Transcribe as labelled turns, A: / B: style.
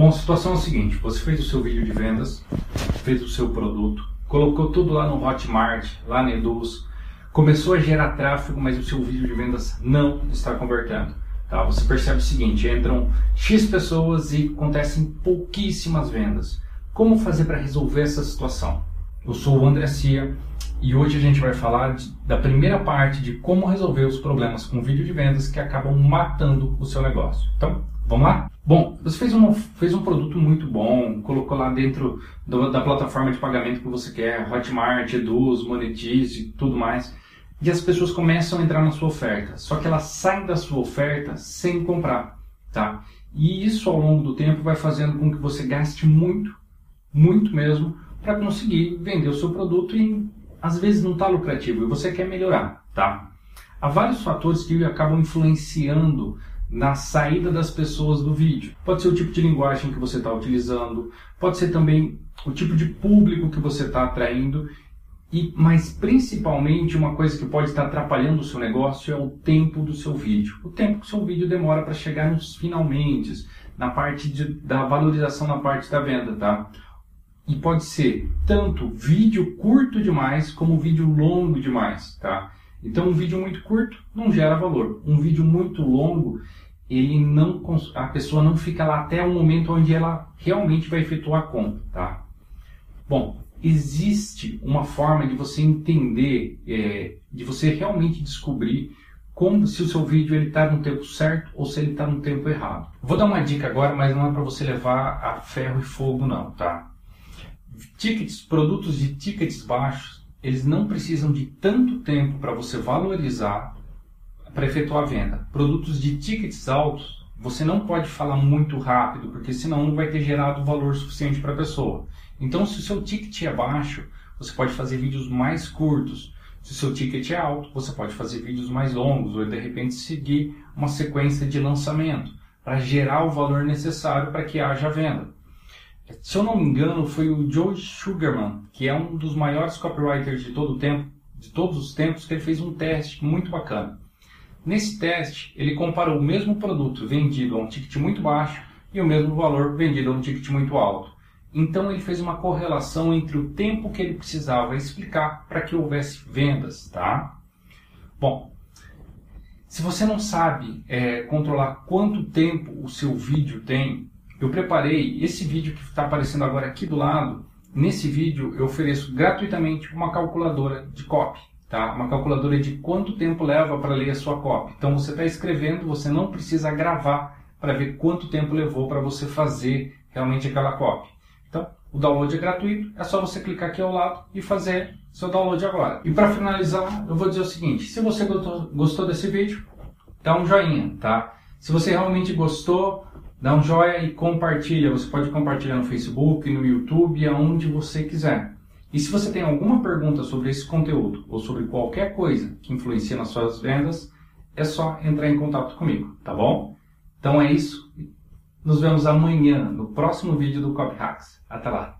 A: Bom, a situação é a seguinte: você fez o seu vídeo de vendas, fez o seu produto, colocou tudo lá no Hotmart, lá na Eduz, começou a gerar tráfego, mas o seu vídeo de vendas não está convertendo. Tá? Você percebe o seguinte: entram X pessoas e acontecem pouquíssimas vendas. Como fazer para resolver essa situação? Eu sou o André Cia e hoje a gente vai falar de, da primeira parte de como resolver os problemas com vídeo de vendas que acabam matando o seu negócio. Então, vamos lá? Bom, você fez um, fez um produto muito bom, colocou lá dentro do, da plataforma de pagamento que você quer, Hotmart, Eduz, Monetize tudo mais, e as pessoas começam a entrar na sua oferta, só que elas saem da sua oferta sem comprar, tá? E isso ao longo do tempo vai fazendo com que você gaste muito, muito mesmo, para conseguir vender o seu produto e às vezes não está lucrativo e você quer melhorar, tá? Há vários fatores que acabam influenciando na saída das pessoas do vídeo. Pode ser o tipo de linguagem que você está utilizando, pode ser também o tipo de público que você está atraindo, e mas principalmente uma coisa que pode estar atrapalhando o seu negócio é o tempo do seu vídeo. O tempo que o seu vídeo demora para chegar nos finalmente, na parte de, da valorização na parte da venda, tá? E pode ser tanto vídeo curto demais como vídeo longo demais, tá? Então um vídeo muito curto não gera valor. Um vídeo muito longo, ele não a pessoa não fica lá até o momento onde ela realmente vai efetuar a compra, tá? Bom, existe uma forma de você entender, é, de você realmente descobrir como se o seu vídeo ele está no tempo certo ou se ele está no tempo errado. Vou dar uma dica agora, mas não é para você levar a ferro e fogo não, tá? Tickets, produtos de tickets baixos, eles não precisam de tanto tempo para você valorizar para efetuar a venda. Produtos de tickets altos, você não pode falar muito rápido, porque senão não vai ter gerado valor suficiente para a pessoa. Então, se o seu ticket é baixo, você pode fazer vídeos mais curtos. Se o seu ticket é alto, você pode fazer vídeos mais longos ou de repente seguir uma sequência de lançamento para gerar o valor necessário para que haja venda se eu não me engano, foi o Joe Sugarman, que é um dos maiores copywriters de todo o tempo, de todos os tempos, que ele fez um teste muito bacana. Nesse teste, ele comparou o mesmo produto vendido a um ticket muito baixo e o mesmo valor vendido a um ticket muito alto. Então ele fez uma correlação entre o tempo que ele precisava explicar para que houvesse vendas, tá? Bom, se você não sabe é, controlar quanto tempo o seu vídeo tem, eu preparei esse vídeo que está aparecendo agora aqui do lado. Nesse vídeo eu ofereço gratuitamente uma calculadora de copy, tá? Uma calculadora de quanto tempo leva para ler a sua copy. Então você está escrevendo, você não precisa gravar para ver quanto tempo levou para você fazer realmente aquela copy. Então, o download é gratuito, é só você clicar aqui ao lado e fazer seu download agora. E para finalizar, eu vou dizer o seguinte: se você gostou, gostou desse vídeo, dá um joinha, tá? Se você realmente gostou, Dá um joia e compartilha. Você pode compartilhar no Facebook, no YouTube, aonde você quiser. E se você tem alguma pergunta sobre esse conteúdo ou sobre qualquer coisa que influencia nas suas vendas, é só entrar em contato comigo, tá bom? Então é isso. Nos vemos amanhã no próximo vídeo do Copy Hacks. Até lá!